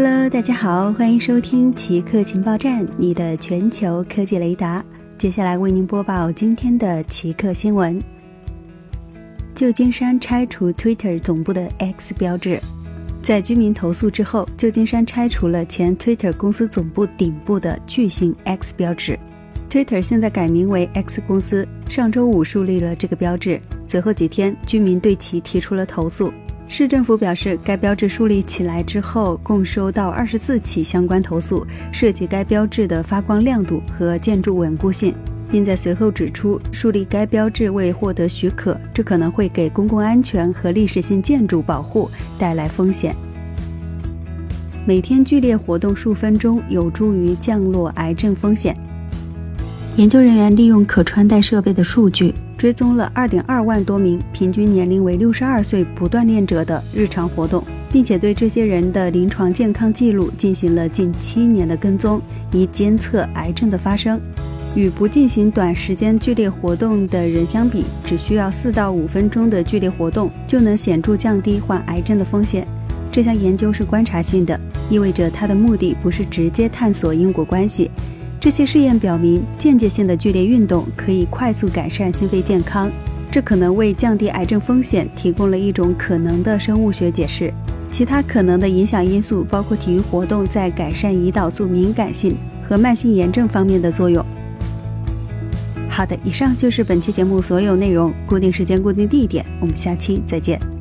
Hello，大家好，欢迎收听奇客情报站，你的全球科技雷达。接下来为您播报今天的奇客新闻：旧金山拆除 Twitter 总部的 X 标志。在居民投诉之后，旧金山拆除了前 Twitter 公司总部顶部的巨型 X 标志。Twitter 现在改名为 X 公司，上周五树立了这个标志。随后几天，居民对其提出了投诉。市政府表示，该标志树立起来之后，共收到二十四起相关投诉，涉及该标志的发光亮度和建筑稳固性，并在随后指出，树立该标志未获得许可，这可能会给公共安全和历史性建筑保护带来风险。每天剧烈活动数分钟，有助于降落癌症风险。研究人员利用可穿戴设备的数据。追踪了二点二万多名平均年龄为六十二岁不锻炼者的日常活动，并且对这些人的临床健康记录进行了近七年的跟踪，以监测癌症的发生。与不进行短时间剧烈活动的人相比，只需要四到五分钟的剧烈活动就能显著降低患癌症的风险。这项研究是观察性的，意味着它的目的不是直接探索因果关系。这些试验表明，间接性的剧烈运动可以快速改善心肺健康，这可能为降低癌症风险提供了一种可能的生物学解释。其他可能的影响因素包括体育活动在改善胰岛素敏感性和慢性炎症方面的作用。好的，以上就是本期节目所有内容。固定时间，固定地点，我们下期再见。